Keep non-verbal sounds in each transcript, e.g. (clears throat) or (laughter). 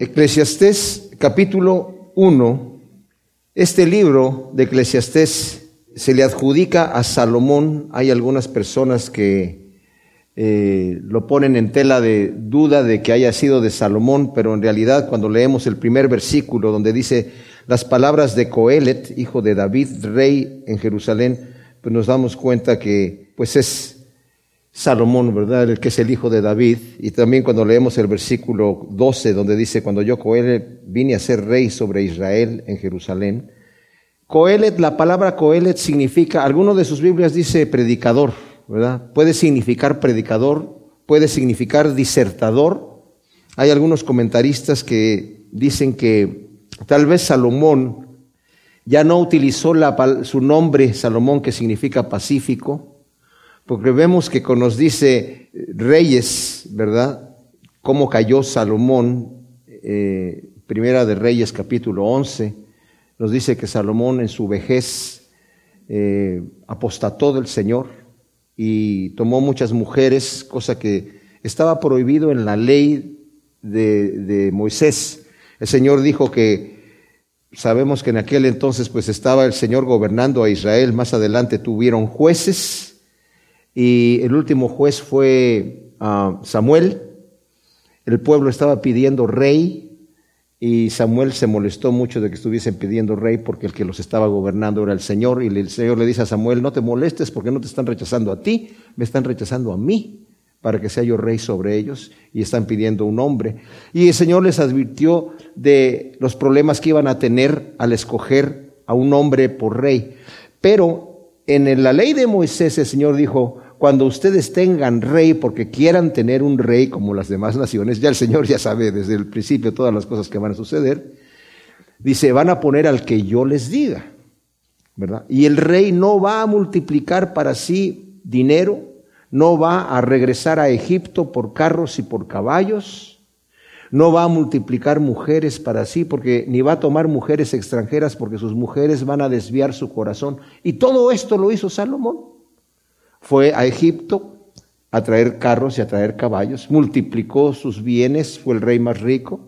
Eclesiastés capítulo 1, este libro de Eclesiastés se le adjudica a Salomón. Hay algunas personas que eh, lo ponen en tela de duda de que haya sido de Salomón, pero en realidad cuando leemos el primer versículo donde dice las palabras de Coelet, hijo de David, rey en Jerusalén, pues nos damos cuenta que pues es Salomón, ¿verdad? El que es el hijo de David. Y también cuando leemos el versículo 12, donde dice, cuando yo, Coelet, vine a ser rey sobre Israel en Jerusalén. Coelet, la palabra Coelet significa, alguno de sus Biblias dice predicador, ¿verdad? Puede significar predicador, puede significar disertador. Hay algunos comentaristas que dicen que tal vez Salomón ya no utilizó su nombre Salomón, que significa pacífico, porque vemos que nos dice Reyes, ¿verdad? Cómo cayó Salomón, eh, Primera de Reyes capítulo 11, nos dice que Salomón en su vejez eh, apostató del Señor y tomó muchas mujeres, cosa que estaba prohibido en la ley de, de Moisés. El Señor dijo que sabemos que en aquel entonces pues estaba el Señor gobernando a Israel, más adelante tuvieron jueces, y el último juez fue ah, Samuel. El pueblo estaba pidiendo rey y Samuel se molestó mucho de que estuviesen pidiendo rey porque el que los estaba gobernando era el Señor y el Señor le dice a Samuel, no te molestes porque no te están rechazando a ti, me están rechazando a mí para que sea yo rey sobre ellos y están pidiendo un hombre. Y el Señor les advirtió de los problemas que iban a tener al escoger a un hombre por rey. Pero en la ley de Moisés el Señor dijo, cuando ustedes tengan rey, porque quieran tener un rey como las demás naciones, ya el Señor ya sabe desde el principio todas las cosas que van a suceder, dice, van a poner al que yo les diga, ¿verdad? Y el rey no va a multiplicar para sí dinero, no va a regresar a Egipto por carros y por caballos, no va a multiplicar mujeres para sí, porque ni va a tomar mujeres extranjeras, porque sus mujeres van a desviar su corazón. Y todo esto lo hizo Salomón. Fue a Egipto a traer carros y a traer caballos, multiplicó sus bienes, fue el rey más rico,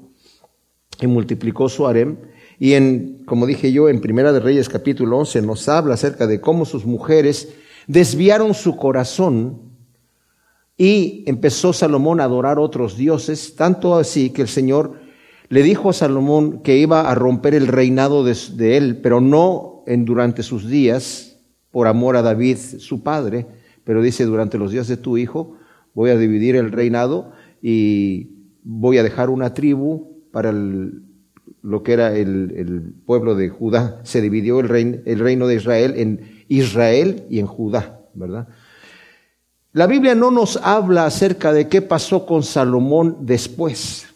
y multiplicó su harem. Y en, como dije yo, en Primera de Reyes capítulo 11 nos habla acerca de cómo sus mujeres desviaron su corazón y empezó Salomón a adorar otros dioses, tanto así que el Señor le dijo a Salomón que iba a romper el reinado de, él, pero no en, durante sus días, por amor a David, su padre, pero dice, durante los días de tu hijo voy a dividir el reinado y voy a dejar una tribu para lo que era el, pueblo de Judá. Se dividió el el reino de Israel en Israel y en Judá, ¿verdad? La Biblia no nos habla acerca de qué pasó con Salomón después,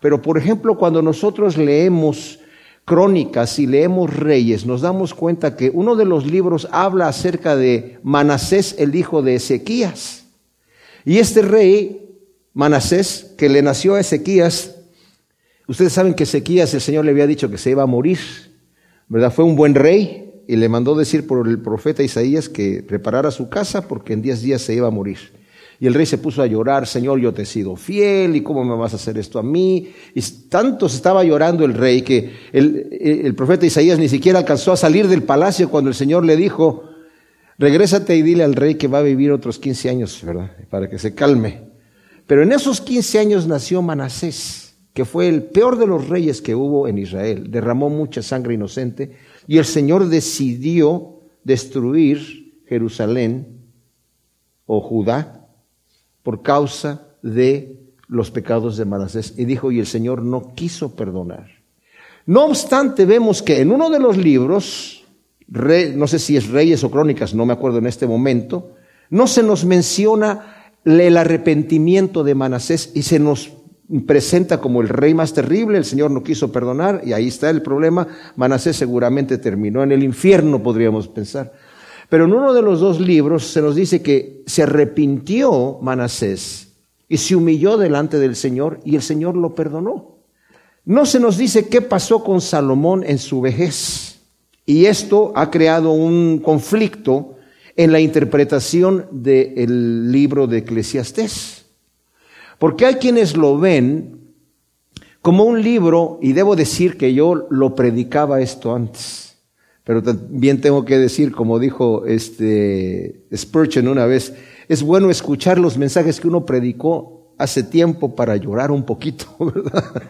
pero por ejemplo cuando nosotros leemos crónicas y leemos reyes, nos damos cuenta que uno de los libros habla acerca de Manasés, el hijo de Ezequías. Y este rey, Manasés, que le nació a Ezequías, ustedes saben que Ezequías el Señor le había dicho que se iba a morir, ¿verdad? Fue un buen rey y le mandó decir por el profeta Isaías que preparara su casa porque en diez días se iba a morir. Y el rey se puso a llorar, Señor, yo te he sido fiel, ¿y cómo me vas a hacer esto a mí? Y tanto se estaba llorando el rey que el, el profeta Isaías ni siquiera alcanzó a salir del palacio cuando el Señor le dijo, regrésate y dile al rey que va a vivir otros 15 años, ¿verdad? Para que se calme. Pero en esos 15 años nació Manasés, que fue el peor de los reyes que hubo en Israel. Derramó mucha sangre inocente y el Señor decidió destruir Jerusalén o Judá por causa de los pecados de Manasés. Y dijo, y el Señor no quiso perdonar. No obstante, vemos que en uno de los libros, no sé si es Reyes o Crónicas, no me acuerdo en este momento, no se nos menciona el arrepentimiento de Manasés y se nos presenta como el rey más terrible, el Señor no quiso perdonar y ahí está el problema. Manasés seguramente terminó en el infierno, podríamos pensar. Pero en uno de los dos libros se nos dice que se arrepintió Manasés y se humilló delante del Señor y el Señor lo perdonó. No se nos dice qué pasó con Salomón en su vejez. Y esto ha creado un conflicto en la interpretación del libro de Eclesiastés. Porque hay quienes lo ven como un libro, y debo decir que yo lo predicaba esto antes, pero también tengo que decir, como dijo este Spurgeon una vez, es bueno escuchar los mensajes que uno predicó hace tiempo para llorar un poquito, (laughs) ¿verdad?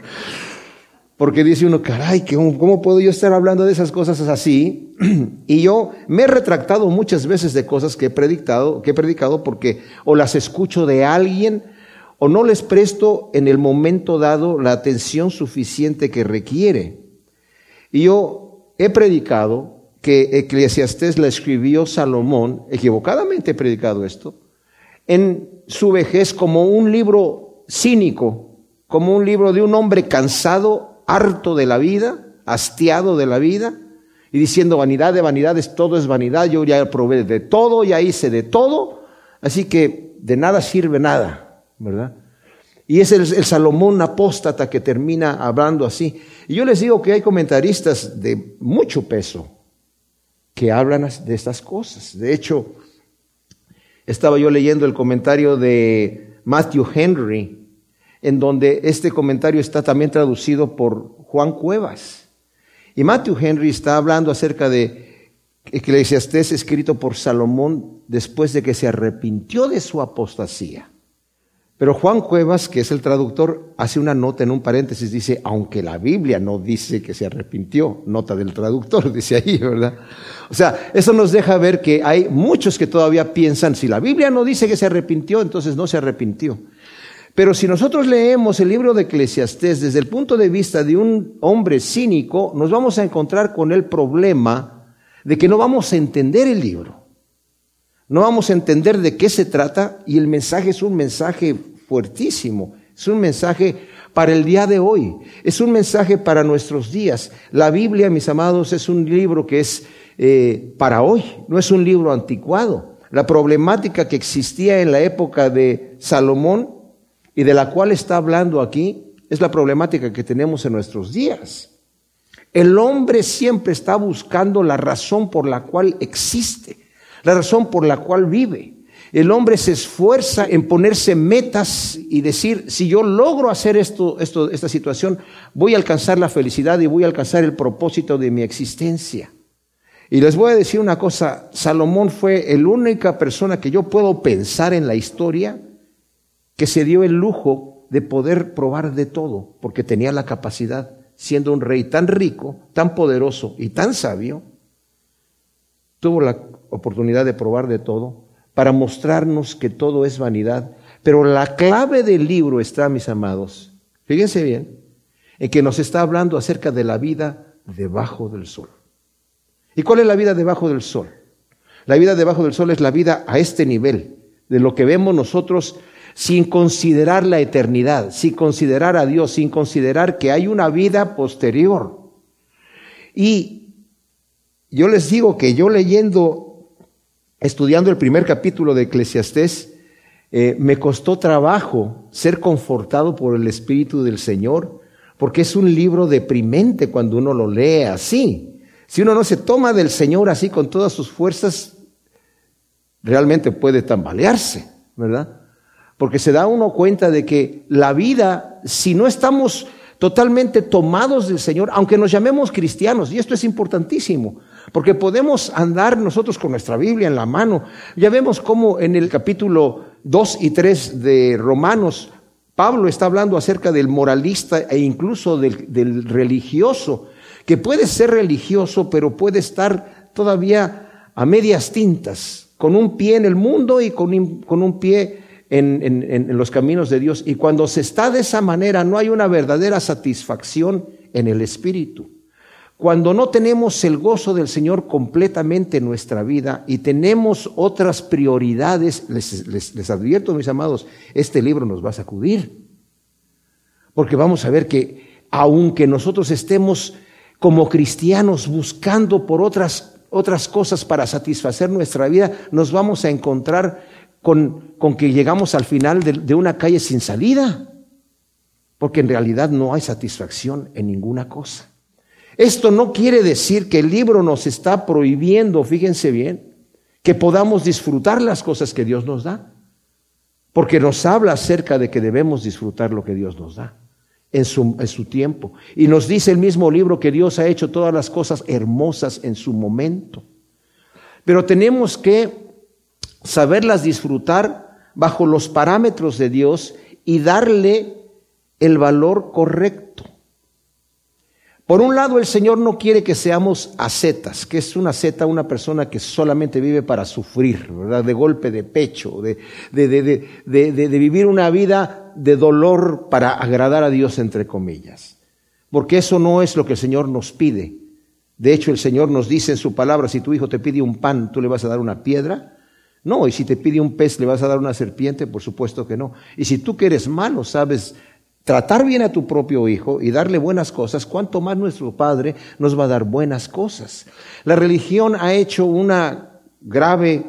Porque dice uno, caray, ¿cómo puedo yo estar hablando de esas cosas así? (clears throat) Y yo me he retractado muchas veces de cosas que he predicado, que he predicado porque o las escucho de alguien o no les presto en el momento dado la atención suficiente que requiere. Y yo he predicado que Eclesiastés la escribió Salomón, equivocadamente he predicado esto, en su vejez como un libro cínico, como un libro de un hombre cansado, harto de la vida, hastiado de la vida, y diciendo vanidad de vanidades, todo es vanidad, yo ya probé de todo, ya hice de todo, así que de nada sirve nada. ¿Verdad? Y es el, Salomón apóstata que termina hablando así. Y yo les digo que hay comentaristas de mucho peso que hablan de estas cosas. De hecho, estaba yo leyendo el comentario de Matthew Henry, en donde este comentario está también traducido por Juan Cuevas. Y Matthew Henry está hablando acerca de Eclesiastés escrito por Salomón después de que se arrepintió de su apostasía. Pero Juan Cuevas, que es el traductor, hace una nota en un paréntesis, dice, aunque la Biblia no dice que se arrepintió, nota del traductor, (laughs) dice ahí, ¿verdad? O sea, eso nos deja ver que hay muchos que todavía piensan, si la Biblia no dice que se arrepintió, entonces no se arrepintió. Pero si nosotros leemos el libro de Eclesiastés desde el punto de vista de un hombre cínico, nos vamos a encontrar con el problema de que no vamos a entender el libro. No vamos a entender de qué se trata y el mensaje es un mensaje fuertísimo, es un mensaje para el día de hoy, es un mensaje para nuestros días. La Biblia, mis amados, es un libro que es eh, para hoy, no es un libro anticuado. La problemática que existía en la época de Salomón y de la cual está hablando aquí es la problemática que tenemos en nuestros días. El hombre siempre está buscando la razón por la cual existe la razón por la cual vive. El hombre se esfuerza en ponerse metas y decir, si yo logro hacer esto, esta situación, voy a alcanzar la felicidad y voy a alcanzar el propósito de mi existencia. Y les voy a decir una cosa, Salomón fue la única persona que yo puedo pensar en la historia que se dio el lujo de poder probar de todo, porque tenía la capacidad, siendo un rey tan rico, tan poderoso y tan sabio, tuvo la oportunidad de probar de todo, para mostrarnos que todo es vanidad. Pero la clave del libro está, mis amados, fíjense bien, en que nos está hablando acerca de la vida debajo del sol. ¿Y cuál es la vida debajo del sol? La vida debajo del sol es la vida a este nivel, de lo que vemos nosotros sin considerar la eternidad, sin considerar a Dios, sin considerar que hay una vida posterior. Y yo les digo que yo leyendo estudiando el primer capítulo de Eclesiastés, eh, me costó trabajo ser confortado por el Espíritu del Señor, porque es un libro deprimente cuando uno lo lee así. Si uno no se toma del Señor así con todas sus fuerzas, realmente puede tambalearse, ¿verdad? Porque se da uno cuenta de que la vida, si no estamos totalmente tomados del Señor, aunque nos llamemos cristianos, y esto es importantísimo, porque podemos andar nosotros con nuestra Biblia en la mano. Ya vemos cómo en el capítulo 2 y 3 de Romanos, Pablo está hablando acerca del moralista e incluso del, religioso, que puede ser religioso, pero puede estar todavía a medias tintas, con un pie en el mundo y con, un pie en, en, los caminos de Dios. Y cuando se está de esa manera, no hay una verdadera satisfacción en el espíritu. Cuando no tenemos el gozo del Señor completamente en nuestra vida y tenemos otras prioridades, les, advierto, mis amados, este libro nos va a sacudir. Porque vamos a ver que aunque nosotros estemos como cristianos buscando por otras, otras cosas para satisfacer nuestra vida, nos vamos a encontrar con, con que llegamos al final de, de una calle sin salida. Porque en realidad no hay satisfacción en ninguna cosa. Esto no quiere decir que el libro nos está prohibiendo, fíjense bien, que podamos disfrutar las cosas que Dios nos da, porque nos habla acerca de que debemos disfrutar lo que Dios nos da. en su, en su tiempo. Y nos dice el mismo libro que Dios ha hecho todas las cosas hermosas en su momento. Pero tenemos que saberlas disfrutar bajo los parámetros de Dios y darle el valor correcto. Por un lado, el Señor no quiere que seamos ascetas, que es una asceta una persona que solamente vive para sufrir, ¿verdad? De golpe de pecho, de, de, de, de, vivir una vida de dolor para agradar a Dios, entre comillas. Porque eso no es lo que el Señor nos pide. De hecho, el Señor nos dice en su palabra, si tu hijo te pide un pan, ¿tú le vas a dar una piedra? No, y si te pide un pez, ¿le vas a dar una serpiente? Por supuesto que no. Y si tú que eres malo sabes tratar bien a tu propio hijo y darle buenas cosas, cuanto más nuestro Padre nos va a dar buenas cosas. La religión ha hecho una grave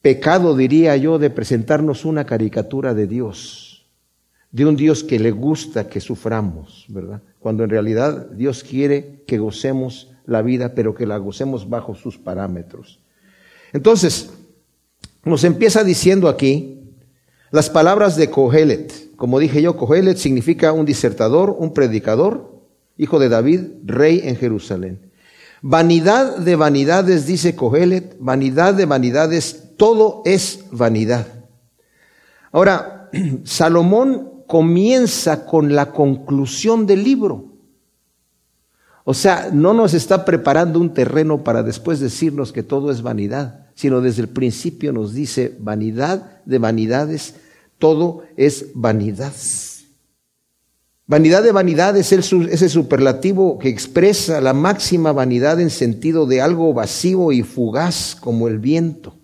pecado, diría yo, de presentarnos una caricatura de Dios, de un Dios que le gusta que suframos, ¿verdad? Cuando en realidad Dios quiere que gocemos la vida, pero que la gocemos bajo sus parámetros. Entonces, nos empieza diciendo aquí las palabras de Kohelet. Como dije yo, Cohelet significa un disertador, un predicador, hijo de David, rey en Jerusalén. Vanidad de vanidades, dice Cohelet, vanidad de vanidades, todo es vanidad. Ahora, (clears throat) Salomón comienza con la conclusión del libro. O sea, no nos está preparando un terreno para después decirnos que todo es vanidad, sino desde el principio nos dice vanidad de vanidades, todo es vanidad. Vanidad de vanidad es ese superlativo que expresa la máxima vanidad en sentido de algo vacío y fugaz como el viento.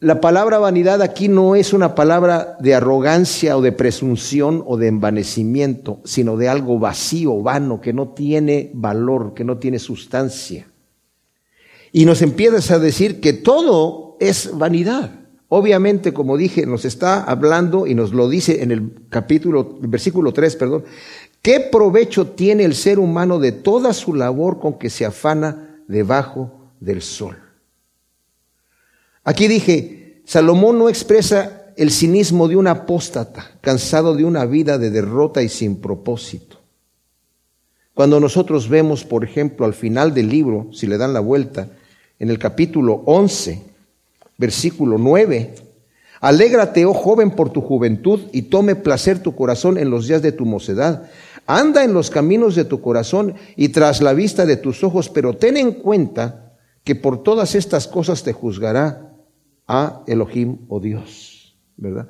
La palabra vanidad aquí no es una palabra de arrogancia o de presunción o de envanecimiento, sino de algo vacío, vano, que no tiene valor, que no tiene sustancia. Y nos empieza a decir que todo es vanidad. Obviamente, como dije, nos está hablando y nos lo dice en el capítulo, versículo 3, perdón, ¿qué provecho tiene el ser humano de toda su labor con que se afana debajo del sol? Aquí dije, Salomón no expresa el cinismo de un apóstata, cansado de una vida de derrota y sin propósito. Cuando nosotros vemos, por ejemplo, al final del libro, si le dan la vuelta, en el capítulo 11, versículo 9. Alégrate, oh joven, por tu juventud y tome placer tu corazón en los días de tu mocedad. Anda en los caminos de tu corazón y tras la vista de tus ojos, pero ten en cuenta que por todas estas cosas te juzgará a Elohim o oh Dios, ¿verdad?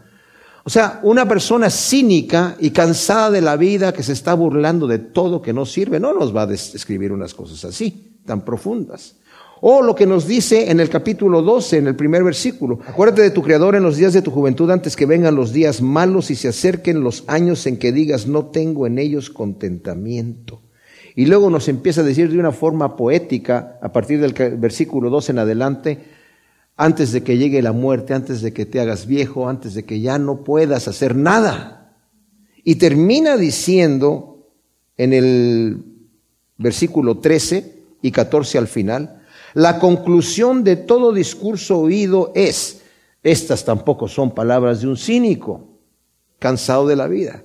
O sea, una persona cínica y cansada de la vida que se está burlando de todo que no sirve, no nos va a describir unas cosas así, tan profundas. O lo que nos dice en el capítulo 12, en el primer versículo. Acuérdate de tu Creador en los días de tu juventud antes que vengan los días malos y se acerquen los años en que digas no tengo en ellos contentamiento. Y luego nos empieza a decir de una forma poética, a partir del versículo 12 en adelante, antes de que llegue la muerte, antes de que te hagas viejo, antes de que ya no puedas hacer nada. Y termina diciendo en el versículo 13 y 14 al final, la conclusión de todo discurso oído es, estas tampoco son palabras de un cínico, cansado de la vida.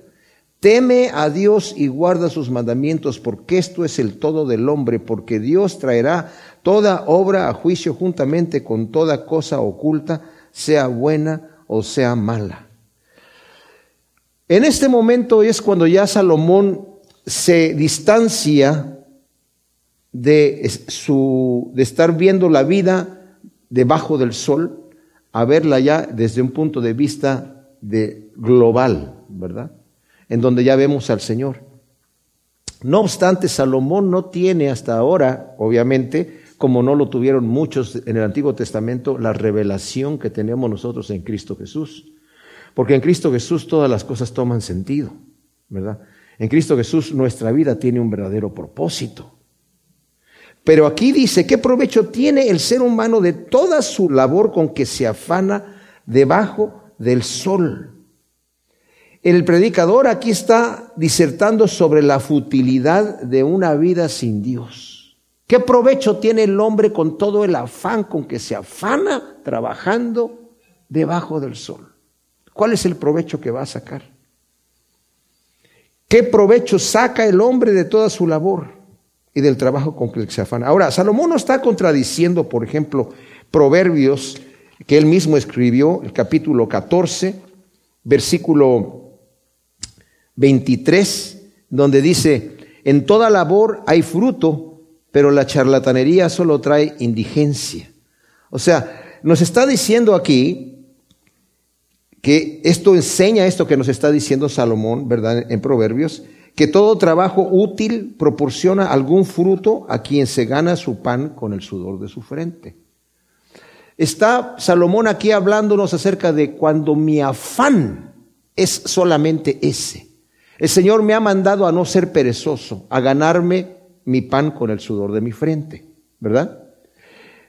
Teme a Dios y guarda sus mandamientos, porque esto es el todo del hombre, porque Dios traerá toda obra a juicio juntamente con toda cosa oculta, sea buena o sea mala. En este momento es cuando ya Salomón se distancia de, su, de estar viendo la vida debajo del sol a verla ya desde un punto de vista global, ¿verdad? En donde ya vemos al Señor. No obstante, Salomón no tiene hasta ahora, obviamente, como no lo tuvieron muchos en el Antiguo Testamento, la revelación que tenemos nosotros en Cristo Jesús. Porque en Cristo Jesús todas las cosas toman sentido, ¿verdad? En Cristo Jesús nuestra vida tiene un verdadero propósito. Pero aquí dice, ¿qué provecho tiene el ser humano de toda su labor con que se afana debajo del sol? El predicador aquí está disertando sobre la futilidad de una vida sin Dios. ¿Qué provecho tiene el hombre con todo el afán con que se afana trabajando debajo del sol? ¿Cuál es el provecho que va a sacar? ¿Qué provecho saca el hombre de toda su labor y del trabajo con que se afana? Ahora, Salomón no está contradiciendo, por ejemplo, Proverbios que él mismo escribió, el capítulo 14, versículo 23, donde dice, en toda labor hay fruto, pero la charlatanería solo trae indigencia. O sea, nos está diciendo aquí que esto enseña esto que nos está diciendo Salomón, ¿verdad? En Proverbios, que todo trabajo útil proporciona algún fruto a quien se gana su pan con el sudor de su frente. Está Salomón aquí hablándonos acerca de cuando mi afán es solamente ese. El Señor me ha mandado a no ser perezoso, a ganarme mi pan con el sudor de mi frente, ¿verdad?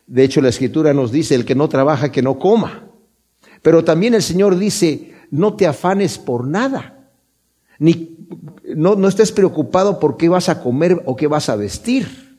De hecho, la escritura nos dice, el que no trabaja, que no coma. Pero también el Señor dice, no te afanes por nada, ni no, no estés preocupado por qué vas a comer o qué vas a vestir.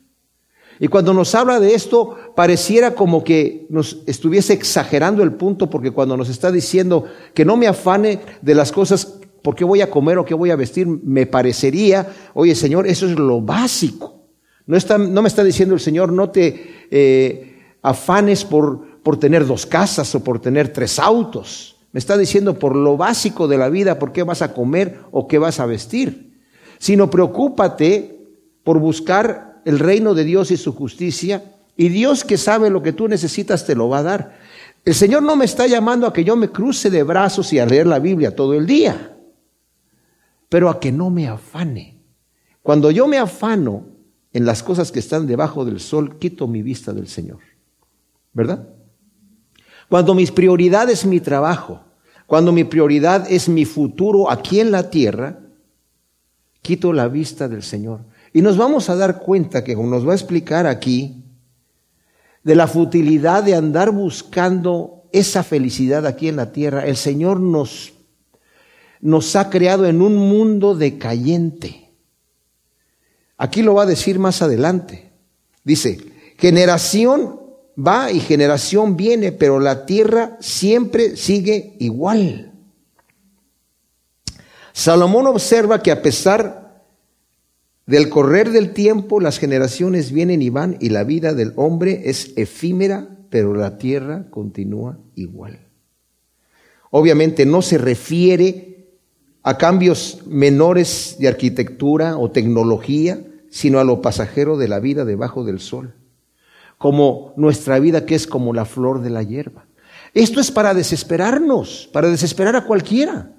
Y cuando nos habla de esto, pareciera como que nos estuviese exagerando el punto, porque cuando nos está diciendo que no me afane de las cosas, por qué voy a comer o qué voy a vestir, me parecería, oye Señor, eso es lo básico. No, está, no me está diciendo el Señor, no te eh, afanes por, por tener dos casas o por tener tres autos. Me está diciendo por lo básico de la vida, por qué vas a comer o qué vas a vestir. Sino preocúpate por buscar el reino de Dios y su justicia, y Dios que sabe lo que tú necesitas te lo va a dar. El Señor no me está llamando a que yo me cruce de brazos y a leer la Biblia todo el día, pero a que no me afane. Cuando yo me afano en las cosas que están debajo del sol, quito mi vista del Señor. ¿Verdad? Cuando mis prioridades es mi trabajo, cuando mi prioridad es mi futuro aquí en la tierra, quito la vista del Señor. Y nos vamos a dar cuenta que, nos va a explicar aquí, de la futilidad de andar buscando esa felicidad aquí en la tierra, el Señor nos, nos ha creado en un mundo decayente. Aquí lo va a decir más adelante. Dice, generación va y generación viene, pero la tierra siempre sigue igual. Salomón observa que a pesar del correr del tiempo, las generaciones vienen y van y la vida del hombre es efímera, pero la tierra continúa igual. Obviamente no se refiere a cambios menores de arquitectura o tecnología, sino a lo pasajero de la vida debajo del sol como nuestra vida que es como la flor de la hierba. Esto es para desesperarnos, para desesperar a cualquiera,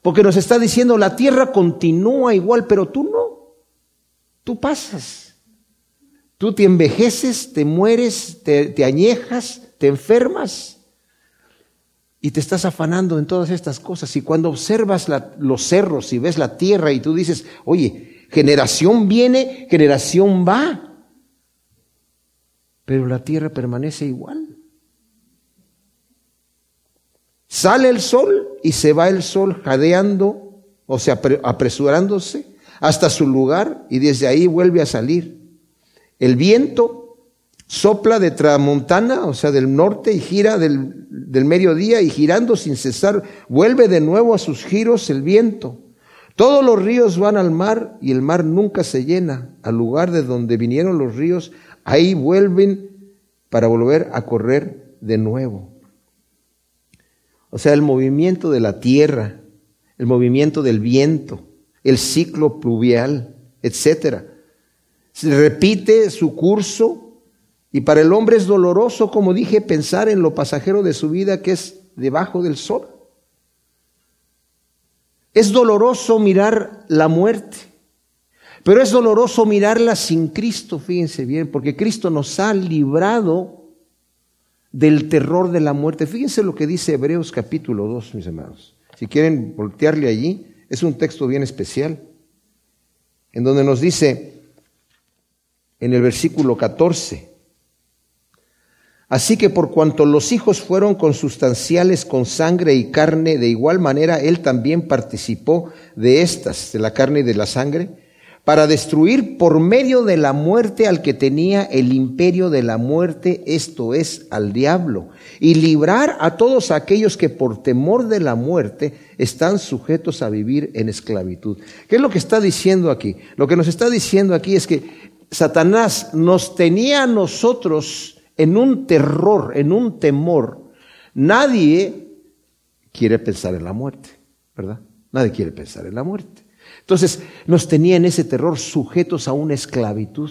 porque nos está diciendo la tierra continúa igual, pero tú no, tú pasas, tú te envejeces, te mueres, te, añejas, te enfermas y te estás afanando en todas estas cosas. Y cuando observas los cerros y ves la tierra y tú dices, oye, generación viene, generación va pero la tierra permanece igual. Sale el sol y se va el sol jadeando, o sea, apresurándose hasta su lugar y desde ahí vuelve a salir. El viento sopla de tramontana, o sea, del norte y gira del, del mediodía y girando sin cesar, vuelve de nuevo a sus giros el viento. Todos los ríos van al mar y el mar nunca se llena. Al lugar de donde vinieron los ríos Ahí vuelven para volver a correr de nuevo. O sea, el movimiento de la tierra, el movimiento del viento, el ciclo pluvial, etcétera. Se repite su curso y para el hombre es doloroso, como dije, pensar en lo pasajero de su vida que es debajo del sol. Es doloroso mirar la muerte. Pero es doloroso mirarla sin Cristo, fíjense bien, porque Cristo nos ha librado del terror de la muerte. Fíjense lo que dice Hebreos capítulo 2, mis hermanos. Si quieren voltearle allí, es un texto bien especial, en donde nos dice en el versículo 14, Así que por cuanto los hijos fueron consustanciales con sangre y carne, de igual manera él también participó de estas, de la carne y de la sangre, para destruir por medio de la muerte al que tenía el imperio de la muerte, esto es, al diablo, y librar a todos aquellos que por temor de la muerte están sujetos a vivir en esclavitud. ¿Qué es lo que está diciendo aquí? Lo que nos está diciendo aquí es que Satanás nos tenía a nosotros en un terror, en un temor. Nadie quiere pensar en la muerte, ¿verdad? Nadie quiere pensar en la muerte. Entonces nos tenía en ese terror sujetos a una esclavitud.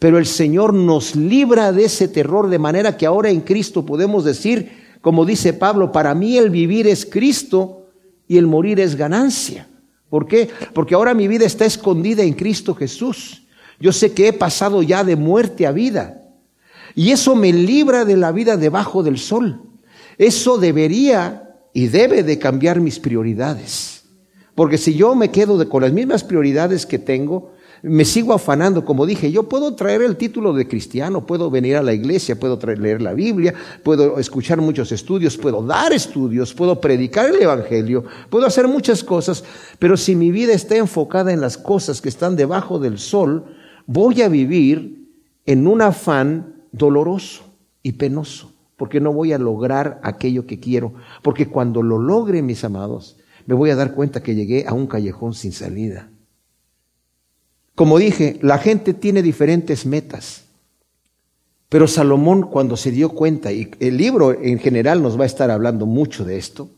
Pero el Señor nos libra de ese terror de manera que ahora en Cristo podemos decir, como dice Pablo, para mí el vivir es Cristo y el morir es ganancia. ¿Por qué? Porque ahora mi vida está escondida en Cristo Jesús. Yo sé que he pasado ya de muerte a vida. Y eso me libra de la vida debajo del sol. Eso debería y debe de cambiar mis prioridades. Porque si yo me quedo con las mismas prioridades que tengo, me sigo afanando, como dije, yo puedo traer el título de cristiano, puedo venir a la iglesia, puedo traer, leer la Biblia, puedo escuchar muchos estudios, puedo dar estudios, puedo predicar el Evangelio, puedo hacer muchas cosas, pero si mi vida está enfocada en las cosas que están debajo del sol, voy a vivir en un afán doloroso y penoso, porque no voy a lograr aquello que quiero, porque cuando lo logre, mis amados, me voy a dar cuenta que llegué a un callejón sin salida. Como dije, la gente tiene diferentes metas. Pero Salomón cuando se dio cuenta, y el libro en general nos va a estar hablando mucho de esto,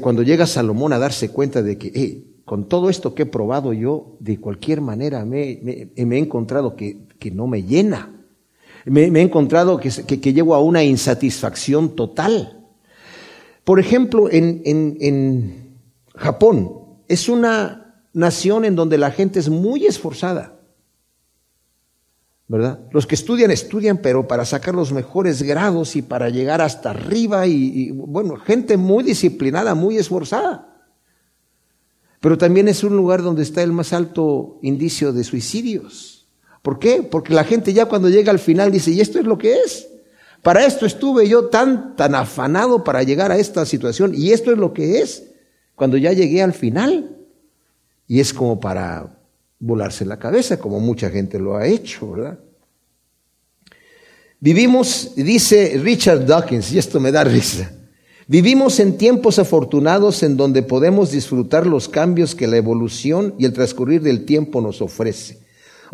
cuando llega Salomón a darse cuenta de que con todo esto que he probado yo, de cualquier manera me, he encontrado que, no me llena. Me, he encontrado que, que llego a una insatisfacción total. Por ejemplo, en, Japón es una nación en donde la gente es muy esforzada. ¿verdad? Los que estudian, estudian, pero para sacar los mejores grados y para llegar hasta arriba y, bueno, gente muy disciplinada, muy esforzada. Pero también es un lugar donde está el más alto indicio de suicidios. ¿Por qué? Porque la gente ya cuando llega al final dice, ¿y esto es lo que es? Para esto estuve yo tan, tan afanado para llegar a esta situación y esto es lo que es cuando ya llegué al final. Y es como para volarse la cabeza, como mucha gente lo ha hecho, ¿verdad? Vivimos, dice Richard Dawkins, y esto me da risa, vivimos en tiempos afortunados en donde podemos disfrutar los cambios que la evolución y el transcurrir del tiempo nos ofrece.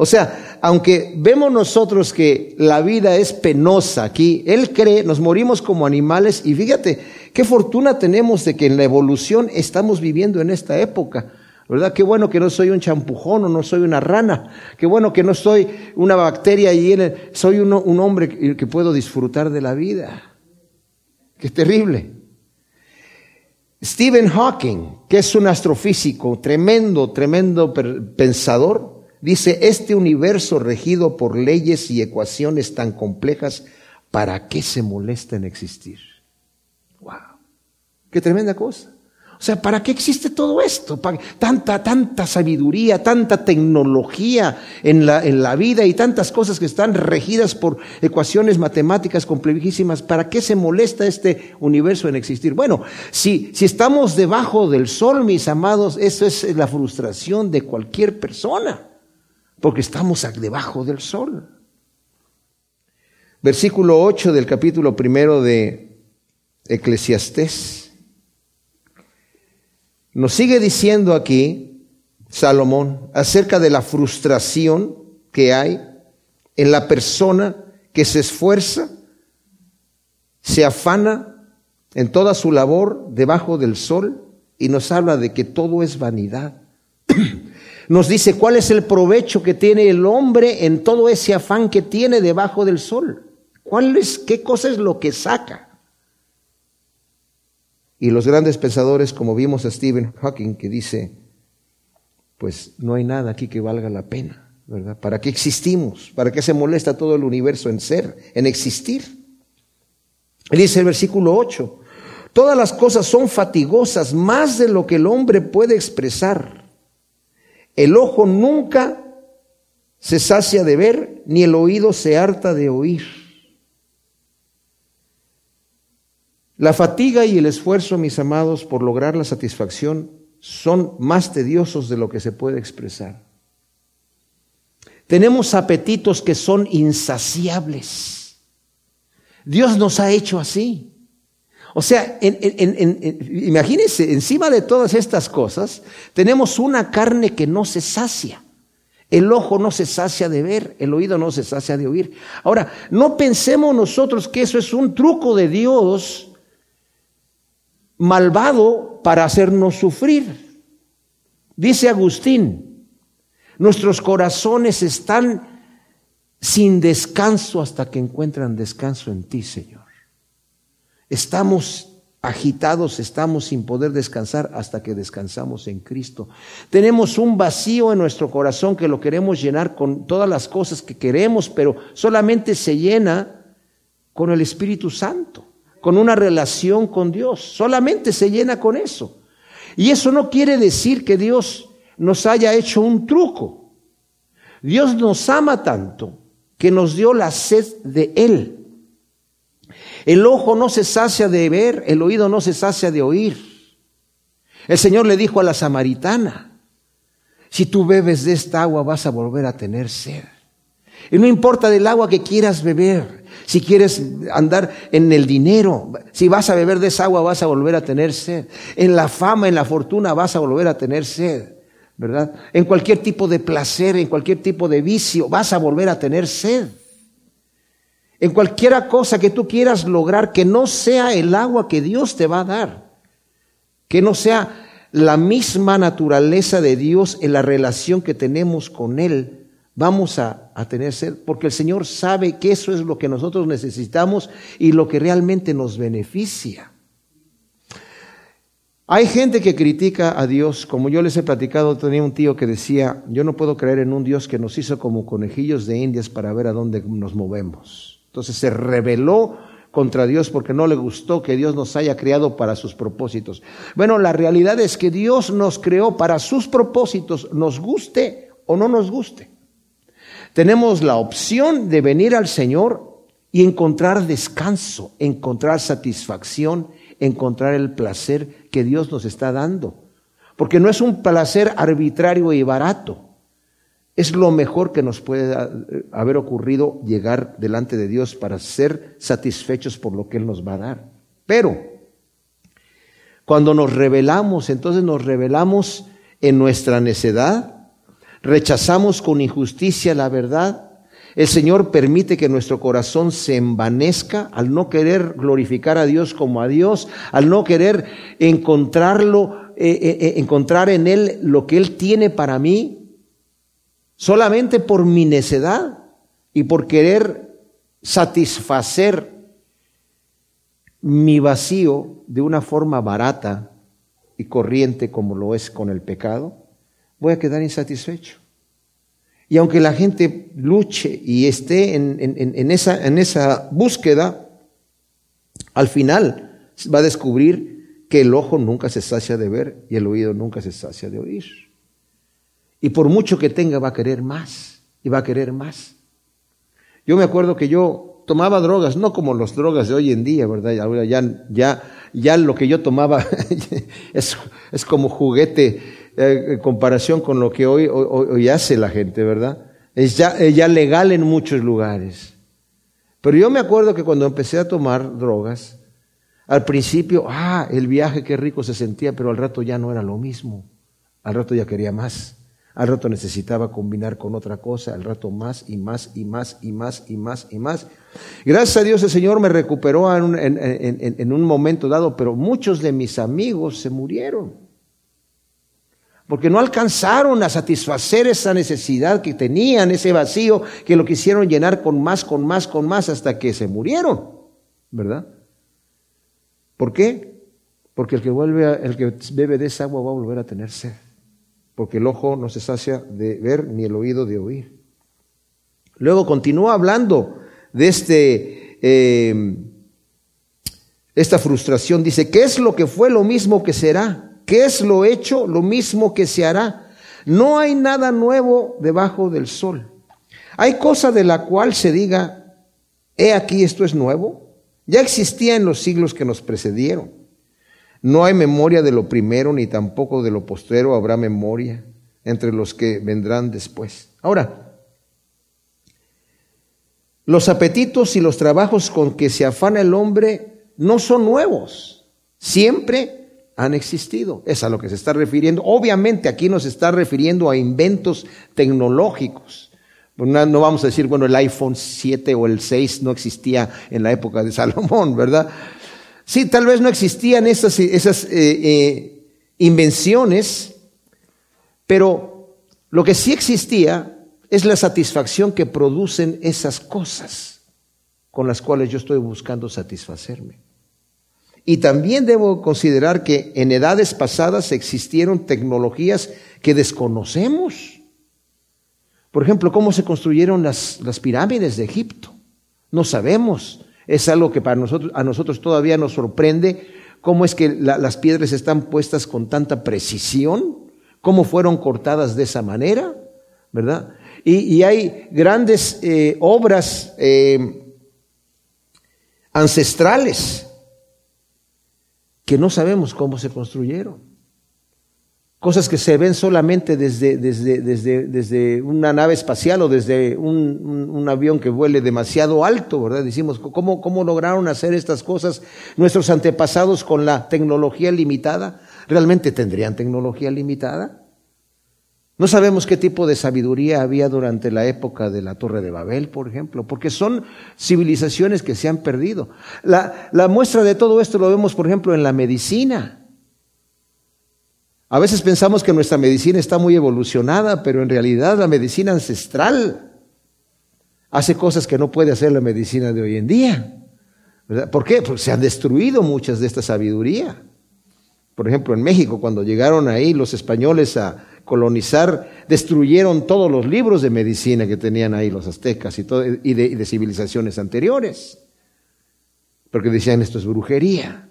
O sea, aunque vemos nosotros que la vida es penosa aquí, Él cree, nos morimos como animales y fíjate, qué fortuna tenemos de que en la evolución estamos viviendo en esta época. ¿Verdad? Qué bueno que no soy un champujón o no soy una rana. Qué bueno que no soy una bacteria y soy un, un hombre que puedo disfrutar de la vida. Qué terrible. Stephen Hawking, que es un astrofísico tremendo, tremendo pensador, Dice, este universo regido por leyes y ecuaciones tan complejas, ¿para qué se molesta en existir? ¡Wow! ¡Qué tremenda cosa! O sea, ¿para qué existe todo esto? Tanta, tanta sabiduría, tanta tecnología en la, en la vida y tantas cosas que están regidas por ecuaciones matemáticas complejísimas. ¿Para qué se molesta este universo en existir? Bueno, si, si estamos debajo del sol, mis amados, eso es la frustración de cualquier persona porque estamos debajo del sol. Versículo 8 del capítulo primero de Eclesiastés. Nos sigue diciendo aquí Salomón acerca de la frustración que hay en la persona que se esfuerza, se afana en toda su labor debajo del sol y nos habla de que todo es vanidad. (clears throat) nos dice cuál es el provecho que tiene el hombre en todo ese afán que tiene debajo del sol. ¿Cuál es, qué cosa es lo que saca? Y los grandes pensadores, como vimos a Stephen Hawking, que dice, pues no hay nada aquí que valga la pena, ¿verdad? ¿Para qué existimos? ¿Para qué se molesta todo el universo en ser, en existir? Él dice el versículo 8, todas las cosas son fatigosas, más de lo que el hombre puede expresar. El ojo nunca se sacia de ver, ni el oído se harta de oír. La fatiga y el esfuerzo, mis amados, por lograr la satisfacción son más tediosos de lo que se puede expresar. Tenemos apetitos que son insaciables. Dios nos ha hecho así. O sea, imagínense, encima de todas estas cosas, tenemos una carne que no se sacia. El ojo no se sacia de ver, el oído no se sacia de oír. Ahora, no pensemos nosotros que eso es un truco de Dios malvado para hacernos sufrir. Dice Agustín, nuestros corazones están sin descanso hasta que encuentran descanso en ti, Señor. Estamos agitados, estamos sin poder descansar hasta que descansamos en Cristo. Tenemos un vacío en nuestro corazón que lo queremos llenar con todas las cosas que queremos, pero solamente se llena con el Espíritu Santo, con una relación con Dios. Solamente se llena con eso. Y eso no quiere decir que Dios nos haya hecho un truco. Dios nos ama tanto que nos dio la sed de Él. El ojo no se sacia de ver, el oído no se sacia de oír. El Señor le dijo a la samaritana, si tú bebes de esta agua vas a volver a tener sed. Y no importa del agua que quieras beber, si quieres andar en el dinero, si vas a beber de esa agua vas a volver a tener sed. En la fama, en la fortuna vas a volver a tener sed, ¿verdad? En cualquier tipo de placer, en cualquier tipo de vicio vas a volver a tener sed. En cualquiera cosa que tú quieras lograr, que no sea el agua que Dios te va a dar, que no sea la misma naturaleza de Dios en la relación que tenemos con Él, vamos a, tener sed, porque el Señor sabe que eso es lo que nosotros necesitamos y lo que realmente nos beneficia. Hay gente que critica a Dios, como yo les he platicado, tenía un tío que decía, yo no puedo creer en un Dios que nos hizo como conejillos de indias para ver a dónde nos movemos. Entonces se rebeló contra Dios porque no le gustó que Dios nos haya creado para sus propósitos. Bueno, la realidad es que Dios nos creó para sus propósitos, nos guste o no nos guste. Tenemos la opción de venir al Señor y encontrar descanso, encontrar satisfacción, encontrar el placer que Dios nos está dando. Porque no es un placer arbitrario y barato. Es lo mejor que nos puede haber ocurrido llegar delante de Dios para ser satisfechos por lo que Él nos va a dar. Pero cuando nos revelamos, entonces nos revelamos en nuestra necedad, rechazamos con injusticia la verdad. El Señor permite que nuestro corazón se envanezca al no querer glorificar a Dios como a Dios, al no querer encontrarlo, eh, eh, eh, encontrar en Él lo que Él tiene para mí, solamente por mi necedad y por querer satisfacer mi vacío de una forma barata y corriente como lo es con el pecado, voy a quedar insatisfecho. Y aunque la gente luche y esté en, esa, búsqueda, al final va a descubrir que el ojo nunca se sacia de ver y el oído nunca se sacia de oír. Y por mucho que tenga, va a querer más y va a querer más. Yo me acuerdo que yo tomaba drogas, no como las drogas de hoy en día, ¿verdad? Ahora ya, ya, ya lo que yo tomaba (laughs) es, es como juguete eh, en comparación con lo que hoy, hoy, hace la gente, ¿verdad? Es ya, ya legal en muchos lugares. Pero yo me acuerdo que cuando empecé a tomar drogas, al principio, ah, el viaje qué rico se sentía, pero al rato ya no era lo mismo. Al rato ya quería más. Al rato necesitaba combinar con otra cosa, al rato más y más y más y más y más y más. Gracias a Dios el Señor me recuperó en un, en un momento dado, pero muchos de mis amigos se murieron. Porque no alcanzaron a satisfacer esa necesidad que tenían, ese vacío, que lo quisieron llenar con más, con más, con más, hasta que se murieron. ¿Verdad? ¿Por qué? Porque el que, vuelve el que bebe de esa agua va a volver a tener sed porque el ojo no se sacia de ver ni el oído de oír. Luego continúa hablando de este, eh, esta frustración. Dice, ¿qué es lo que fue lo mismo que será? ¿Qué es lo hecho lo mismo que se hará? No hay nada nuevo debajo del sol. ¿Hay cosa de la cual se diga, he aquí esto es nuevo? Ya existía en los siglos que nos precedieron. No hay memoria de lo primero ni tampoco de lo postero habrá memoria entre los que vendrán después. Ahora, Los apetitos y los trabajos con que se afana el hombre no son nuevos, siempre han existido. Es a lo que se está refiriendo. Obviamente aquí nos está refiriendo a inventos tecnológicos. No vamos a decir, bueno, el iPhone 7 o el 6 no existía en la época de Salomón, ¿verdad? Sí, tal vez no existían esas, esas eh, eh, invenciones, pero lo que sí existía es la satisfacción que producen esas cosas con las cuales yo estoy buscando satisfacerme. Y también debo considerar que en edades pasadas existieron tecnologías que desconocemos. Por ejemplo, cómo se construyeron las, las pirámides de Egipto. No sabemos. Es algo que para nosotros, a nosotros todavía nos sorprende cómo es que las piedras están puestas con tanta precisión, cómo fueron cortadas de esa manera, ¿verdad? Y, hay grandes eh, obras eh, ancestrales que no sabemos cómo se construyeron. Cosas que se ven solamente desde, desde, desde, desde una nave espacial o desde un, un, avión que vuele demasiado alto, ¿verdad? Decimos, ¿cómo, ¿cómo lograron hacer estas cosas nuestros antepasados con la tecnología limitada? ¿Realmente tendrían tecnología limitada? No sabemos qué tipo de sabiduría había durante la época de la Torre de Babel, por ejemplo, porque son civilizaciones que se han perdido. La, la muestra de todo esto lo vemos, por ejemplo, en la medicina. A veces pensamos que nuestra medicina está muy evolucionada, pero en realidad la medicina ancestral hace cosas que no puede hacer la medicina de hoy en día. ¿Por qué? Porque se han destruido muchas de esta sabiduría. Por ejemplo, en México, cuando llegaron ahí los españoles a colonizar, destruyeron todos los libros de medicina que tenían ahí los aztecas y, de, y de civilizaciones anteriores. Porque decían esto es brujería.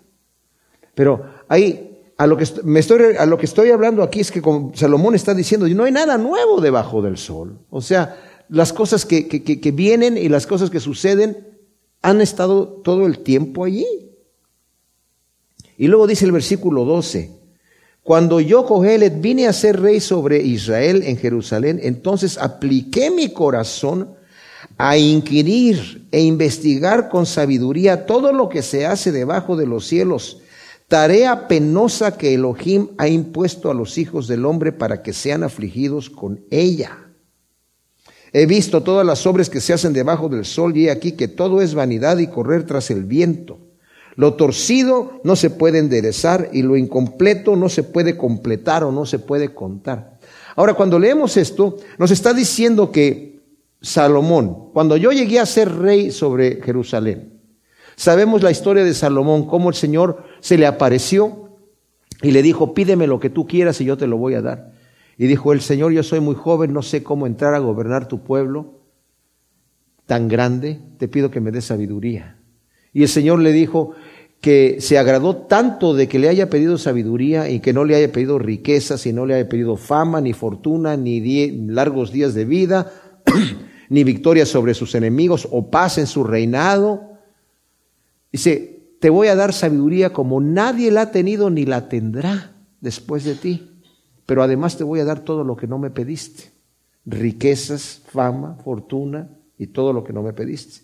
Pero hay a lo que me estoy, a lo que estoy hablando aquí es que Salomón está diciendo, no hay nada nuevo debajo del sol. O sea, las cosas que, que, vienen y las cosas que suceden han estado todo el tiempo allí. Y luego dice el versículo 12, cuando yo, Cogelet, vine a ser rey sobre Israel en Jerusalén, entonces apliqué mi corazón a inquirir e investigar con sabiduría todo lo que se hace debajo de los cielos Tarea penosa que Elohim ha impuesto a los hijos del hombre para que sean afligidos con ella. He visto todas las obras que se hacen debajo del sol y he aquí que todo es vanidad y correr tras el viento. Lo torcido no se puede enderezar y lo incompleto no se puede completar o no se puede contar. Ahora, cuando leemos esto, nos está diciendo que Salomón, cuando yo llegué a ser rey sobre Jerusalén, Sabemos la historia de Salomón, cómo el Señor se le apareció y le dijo, pídeme lo que tú quieras y yo te lo voy a dar. Y dijo el Señor, yo soy muy joven, no sé cómo entrar a gobernar tu pueblo tan grande, te pido que me des sabiduría. Y el Señor le dijo que se agradó tanto de que le haya pedido sabiduría y que no le haya pedido riquezas y no le haya pedido fama, ni fortuna, ni largos días de vida, (clears throat) ni victoria sobre sus enemigos o paz en su reinado, Dice, te voy a dar sabiduría como nadie la ha tenido ni la tendrá después de ti. Pero además te voy a dar todo lo que no me pediste. Riquezas, fama, fortuna y todo lo que no me pediste.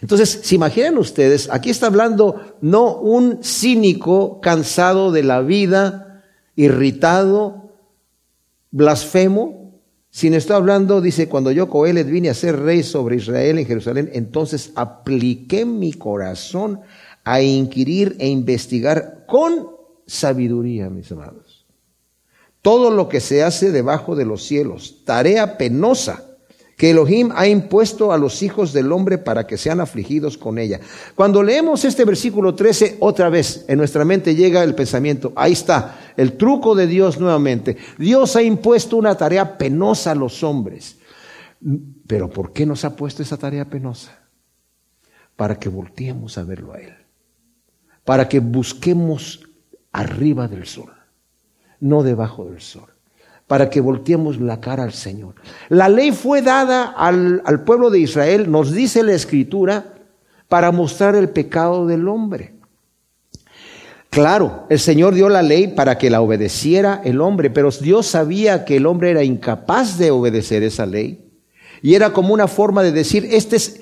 Entonces, ¿se imaginan ustedes? Aquí está hablando no un cínico cansado de la vida, irritado, blasfemo, sin está hablando, dice, cuando yo, Coelet, vine a ser rey sobre Israel en Jerusalén, entonces apliqué mi corazón a inquirir e investigar con sabiduría, mis amados. Todo lo que se hace debajo de los cielos, tarea penosa que Elohim ha impuesto a los hijos del hombre para que sean afligidos con ella. Cuando leemos este versículo 13, otra vez en nuestra mente llega el pensamiento, ahí está, el truco de Dios nuevamente. Dios ha impuesto una tarea penosa a los hombres. Pero ¿por qué nos ha puesto esa tarea penosa? Para que volteemos a verlo a Él. Para que busquemos arriba del sol, no debajo del sol para que volteemos la cara al Señor. La ley fue dada al, pueblo de Israel, nos dice la Escritura, para mostrar el pecado del hombre. Claro, el Señor dio la ley para que la obedeciera el hombre, pero Dios sabía que el hombre era incapaz de obedecer esa ley. Y era como una forma de decir, este es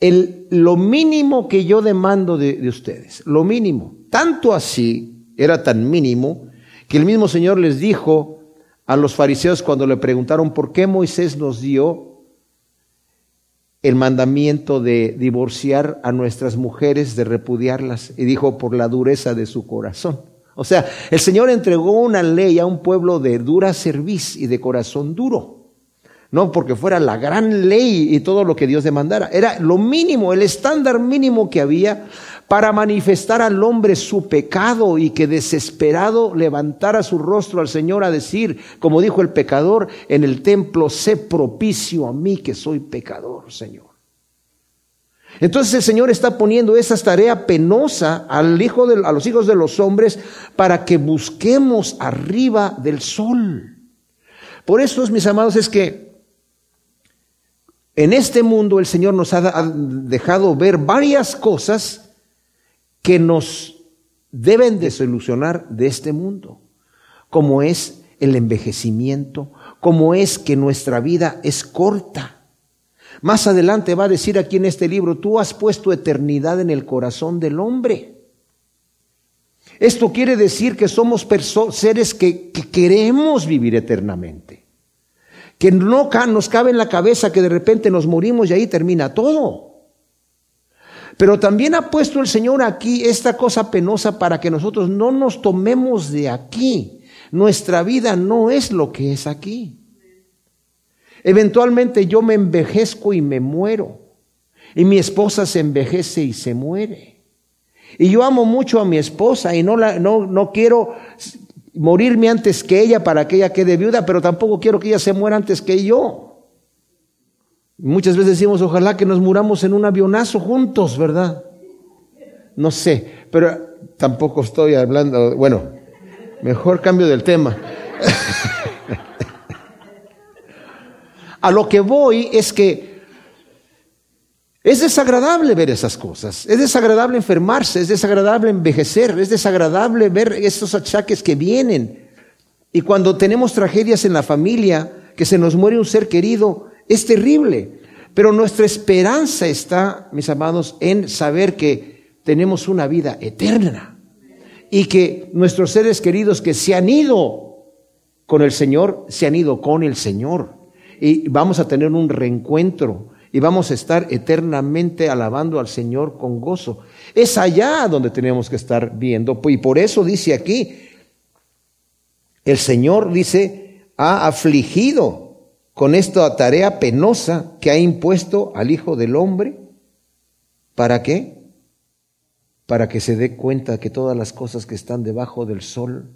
el, lo mínimo que yo demando de, de ustedes, lo mínimo. Tanto así, era tan mínimo, que el mismo Señor les dijo a los fariseos cuando le preguntaron por qué Moisés nos dio el mandamiento de divorciar a nuestras mujeres, de repudiarlas, y dijo por la dureza de su corazón. O sea, el Señor entregó una ley a un pueblo de dura cerviz y de corazón duro. No porque fuera la gran ley y todo lo que Dios demandara. Era lo mínimo, el estándar mínimo que había para manifestar al hombre su pecado y que desesperado levantara su rostro al Señor a decir, como dijo el pecador en el templo, sé propicio a mí que soy pecador, Señor. Entonces el Señor está poniendo esa tarea penosa al hijo de, a los hijos de los hombres para que busquemos arriba del sol. Por eso, mis amados, es que en este mundo el Señor nos ha dejado ver varias cosas que nos deben desilusionar de este mundo, como es el envejecimiento, como es que nuestra vida es corta. Más adelante va a decir aquí en este libro, tú has puesto eternidad en el corazón del hombre. Esto quiere decir que somos seres que, que queremos vivir eternamente, que no nos cabe en la cabeza que de repente nos morimos y ahí termina todo. Pero también ha puesto el Señor aquí esta cosa penosa para que nosotros no nos tomemos de aquí. Nuestra vida no es lo que es aquí. Eventualmente yo me envejezco y me muero. Y mi esposa se envejece y se muere. Y yo amo mucho a mi esposa y no, la, no, no quiero morirme antes que ella para que ella quede viuda, pero tampoco quiero que ella se muera antes que yo. Muchas veces decimos, ojalá que nos muramos en un avionazo juntos, ¿verdad? No sé, pero tampoco estoy hablando, bueno, mejor cambio del tema. (laughs) A lo que voy es que es desagradable ver esas cosas, es desagradable enfermarse, es desagradable envejecer, es desagradable ver esos achaques que vienen. Y cuando tenemos tragedias en la familia, que se nos muere un ser querido, es terrible. Pero nuestra esperanza está, mis amados, en saber que tenemos una vida eterna y que nuestros seres queridos que se han ido con el Señor, se han ido con el Señor. Y vamos a tener un reencuentro y vamos a estar eternamente alabando al Señor con gozo. Es allá donde tenemos que estar viendo. Y por eso dice aquí, el Señor dice, ha afligido con esta tarea penosa que ha impuesto al Hijo del Hombre. ¿Para qué? Para que se dé cuenta que todas las cosas que están debajo del sol,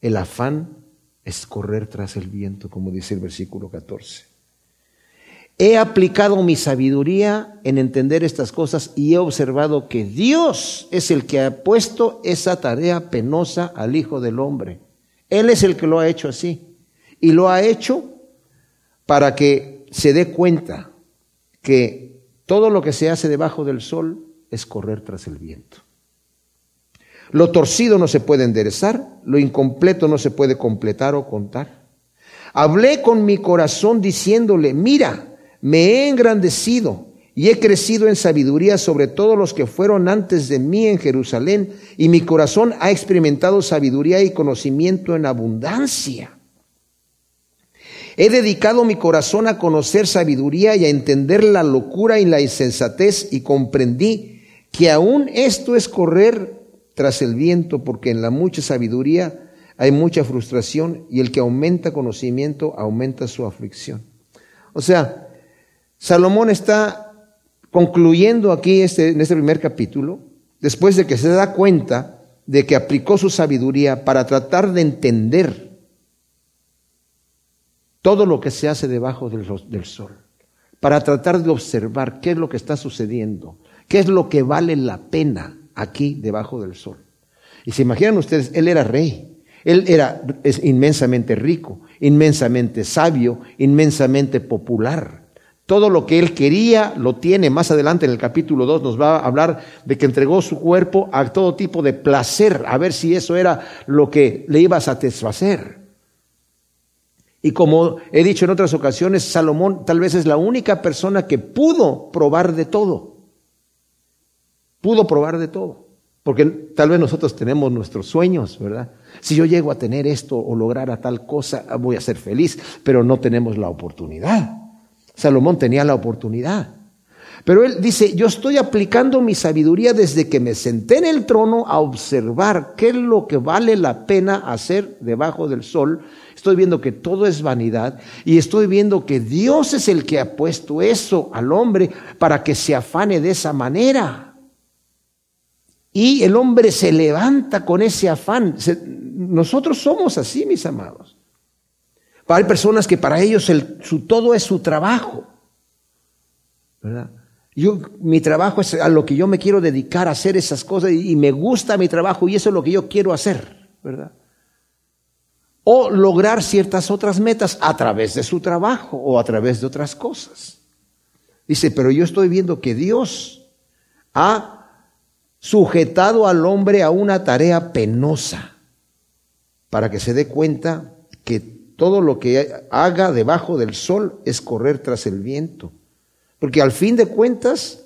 el afán es correr tras el viento, como dice el versículo 14. He aplicado mi sabiduría en entender estas cosas y he observado que Dios es el que ha puesto esa tarea penosa al Hijo del Hombre. Él es el que lo ha hecho así. Y lo ha hecho para que se dé cuenta que todo lo que se hace debajo del sol es correr tras el viento. Lo torcido no se puede enderezar, lo incompleto no se puede completar o contar. Hablé con mi corazón diciéndole, mira, me he engrandecido y he crecido en sabiduría sobre todos los que fueron antes de mí en Jerusalén, y mi corazón ha experimentado sabiduría y conocimiento en abundancia. He dedicado mi corazón a conocer sabiduría y a entender la locura y la insensatez y comprendí que aún esto es correr tras el viento porque en la mucha sabiduría hay mucha frustración y el que aumenta conocimiento aumenta su aflicción. O sea, Salomón está concluyendo aquí este, en este primer capítulo, después de que se da cuenta de que aplicó su sabiduría para tratar de entender todo lo que se hace debajo del, sol, para tratar de observar qué es lo que está sucediendo, qué es lo que vale la pena aquí debajo del sol. Y se imaginan ustedes, él era rey, él era inmensamente rico, inmensamente sabio, inmensamente popular. Todo lo que él quería lo tiene. Más adelante en el capítulo 2 nos va a hablar de que entregó su cuerpo a todo tipo de placer, a ver si eso era lo que le iba a satisfacer. Y como he dicho en otras ocasiones, Salomón tal vez es la única persona que pudo probar de todo. Pudo probar de todo. Porque tal vez nosotros tenemos nuestros sueños, ¿verdad? Si yo llego a tener esto o lograr a tal cosa, voy a ser feliz, pero no tenemos la oportunidad. Salomón tenía la oportunidad. Pero él dice, yo estoy aplicando mi sabiduría desde que me senté en el trono a observar qué es lo que vale la pena hacer debajo del sol. Estoy viendo que todo es vanidad y estoy viendo que Dios es el que ha puesto eso al hombre para que se afane de esa manera. Y el hombre se levanta con ese afán. nosotros somos así, mis amados. Hay personas que para ellos todo es su trabajo. ¿verdad? Yo, mi trabajo es a lo que yo me quiero dedicar a hacer esas cosas y, me gusta mi trabajo y eso es lo que yo quiero hacer, ¿verdad? O lograr ciertas otras metas a través de su trabajo o a través de otras cosas. Dice, pero yo estoy viendo que Dios ha sujetado al hombre a una tarea penosa para que se dé cuenta que todo lo que haga debajo del sol es correr tras el viento porque al fin de cuentas,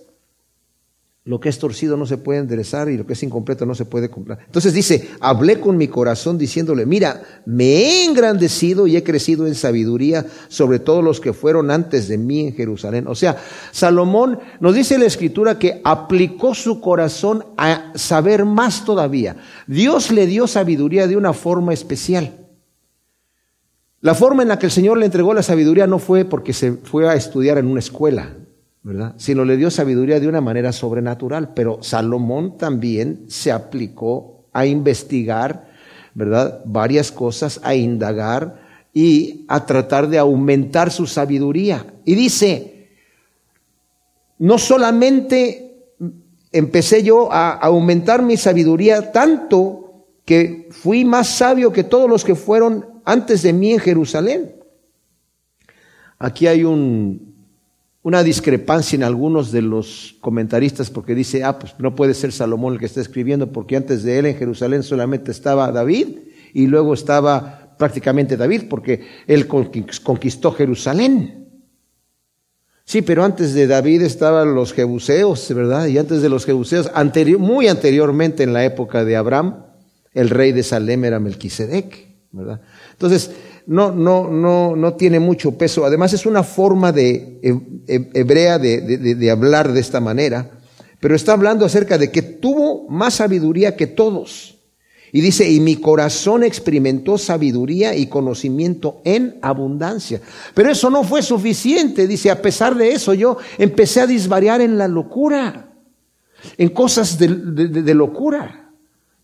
lo que es torcido no se puede enderezar y lo que es incompleto no se puede comprar. Entonces dice, hablé con mi corazón diciéndole, mira, me he engrandecido y he crecido en sabiduría sobre todos los que fueron antes de mí en Jerusalén. O sea, Salomón nos dice la escritura que aplicó su corazón a saber más todavía. Dios le dio sabiduría de una forma especial. La forma en la que el Señor le entregó la sabiduría no fue porque se fue a estudiar en una escuela. Sino le dio sabiduría de una manera sobrenatural, pero Salomón también se aplicó a investigar, ¿verdad? Varias cosas, a indagar y a tratar de aumentar su sabiduría. Y dice, no solamente empecé yo a aumentar mi sabiduría tanto que fui más sabio que todos los que fueron antes de mí en Jerusalén. Aquí hay un, una discrepancia en algunos de los comentaristas porque dice, ah, pues no puede ser Salomón el que está escribiendo porque antes de él en Jerusalén solamente estaba David y luego estaba prácticamente David porque él conquistó Jerusalén. Sí, pero antes de David estaban los jebuseos, ¿verdad? Y antes de los jebuseos, muy anteriormente en la época de Abraham, el rey de Salem era Melquisedec, ¿verdad? Entonces, no, no, no, no tiene mucho peso. Además es una forma de, hebrea de, de hablar de esta manera, pero está hablando acerca de que tuvo más sabiduría que todos. Y dice, y mi corazón experimentó sabiduría y conocimiento en abundancia. Pero eso no fue suficiente. Dice, a pesar de eso yo empecé a disvariar en la locura, en cosas de, de locura.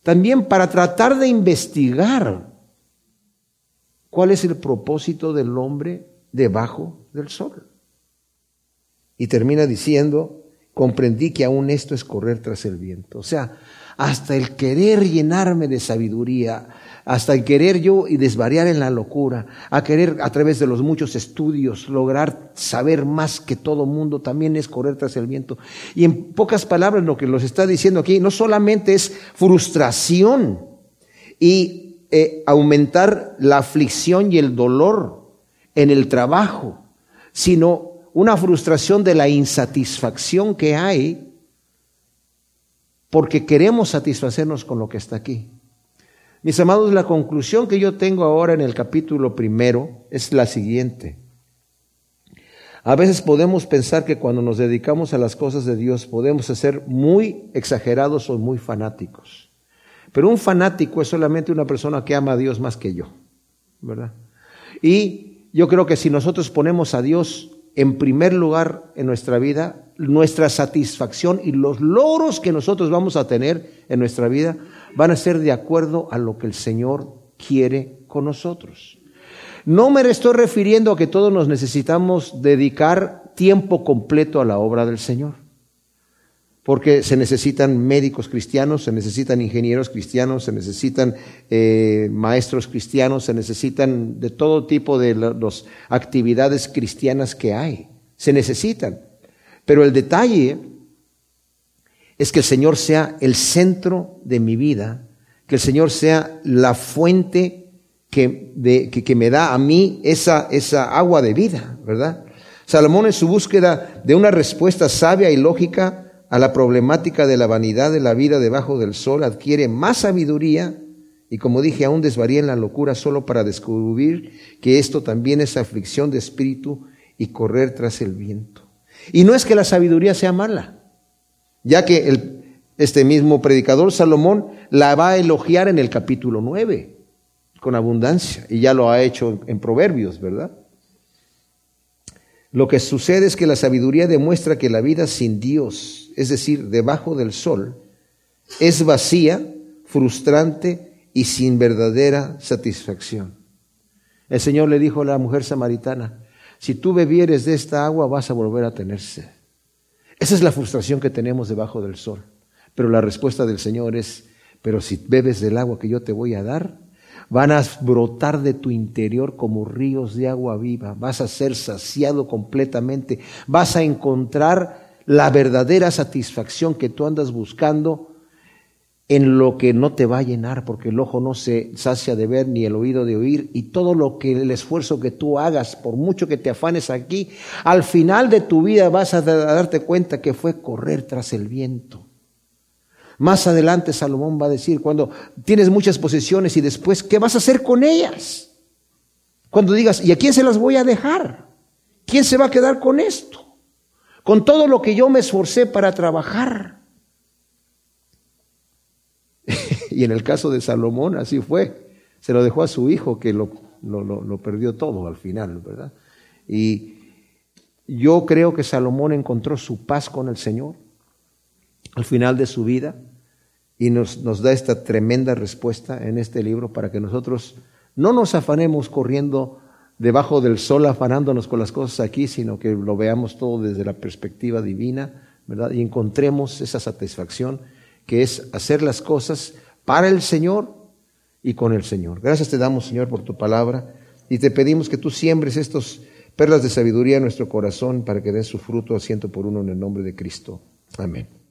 También para tratar de investigar ¿Cuál es el propósito del hombre debajo del sol? Y termina diciendo, comprendí que aún esto es correr tras el viento. O sea, hasta el querer llenarme de sabiduría, hasta el querer yo y desvariar en la locura, a querer a través de los muchos estudios lograr saber más que todo mundo, también es correr tras el viento. Y en pocas palabras lo que nos está diciendo aquí no solamente es frustración y eh, aumentar la aflicción y el dolor en el trabajo, sino una frustración de la insatisfacción que hay porque queremos satisfacernos con lo que está aquí. Mis amados, la conclusión que yo tengo ahora en el capítulo primero es la siguiente. A veces podemos pensar que cuando nos dedicamos a las cosas de Dios podemos ser muy exagerados o muy fanáticos. Pero un fanático es solamente una persona que ama a Dios más que yo, ¿verdad? Y yo creo que si nosotros ponemos a Dios en primer lugar en nuestra vida, nuestra satisfacción y los logros que nosotros vamos a tener en nuestra vida van a ser de acuerdo a lo que el Señor quiere con nosotros. No me estoy refiriendo a que todos nos necesitamos dedicar tiempo completo a la obra del Señor porque se necesitan médicos cristianos, se necesitan ingenieros cristianos, se necesitan eh, maestros cristianos, se necesitan de todo tipo de las actividades cristianas que hay. Se necesitan. Pero el detalle es que el Señor sea el centro de mi vida, que el Señor sea la fuente que, me da a mí esa, esa agua de vida, ¿verdad? Salomón en su búsqueda de una respuesta sabia y lógica a la problemática de la vanidad de la vida debajo del sol adquiere más sabiduría y como dije, aún desvaría en la locura solo para descubrir que esto también es aflicción de espíritu y correr tras el viento. Y no es que la sabiduría sea mala, ya que este mismo predicador Salomón la va a elogiar en el capítulo 9 con abundancia, y ya lo ha hecho en Proverbios, ¿verdad? Lo que sucede es que la sabiduría demuestra que la vida sin Dios, es decir, debajo del sol, es vacía, frustrante y sin verdadera satisfacción. El Señor le dijo a la mujer samaritana, si tú bebieres de esta agua vas a volver a tener sed. Esa es la frustración que tenemos debajo del sol. Pero la respuesta del Señor es, pero si bebes del agua que yo te voy a dar, van a brotar de tu interior como ríos de agua viva, vas a ser saciado completamente, vas a encontrar la verdadera satisfacción que tú andas buscando en lo que no te va a llenar, porque el ojo no se sacia de ver ni el oído de oír, y todo lo que el esfuerzo que tú hagas, por mucho que te afanes aquí, al final de tu vida vas a darte cuenta que fue correr tras el viento. Más adelante Salomón va a decir, cuando tienes muchas posesiones y después, ¿qué vas a hacer con ellas? Cuando digas, ¿y a quién se las voy a dejar? ¿Quién se va a quedar con esto? Con todo lo que yo me esforcé para trabajar. (laughs) y en el caso de Salomón así fue. Se lo dejó a su hijo que lo, lo, lo perdió todo al final, ¿verdad? Y yo creo que Salomón encontró su paz con el Señor al final de su vida y nos, nos da esta tremenda respuesta en este libro para que nosotros no nos afanemos corriendo debajo del sol afanándonos con las cosas aquí, sino que lo veamos todo desde la perspectiva divina, ¿verdad? Y encontremos esa satisfacción que es hacer las cosas para el Señor y con el Señor. Gracias te damos, Señor, por tu palabra y te pedimos que tú siembres estos perlas de sabiduría en nuestro corazón para que den su fruto a ciento por uno en el nombre de Cristo. Amén.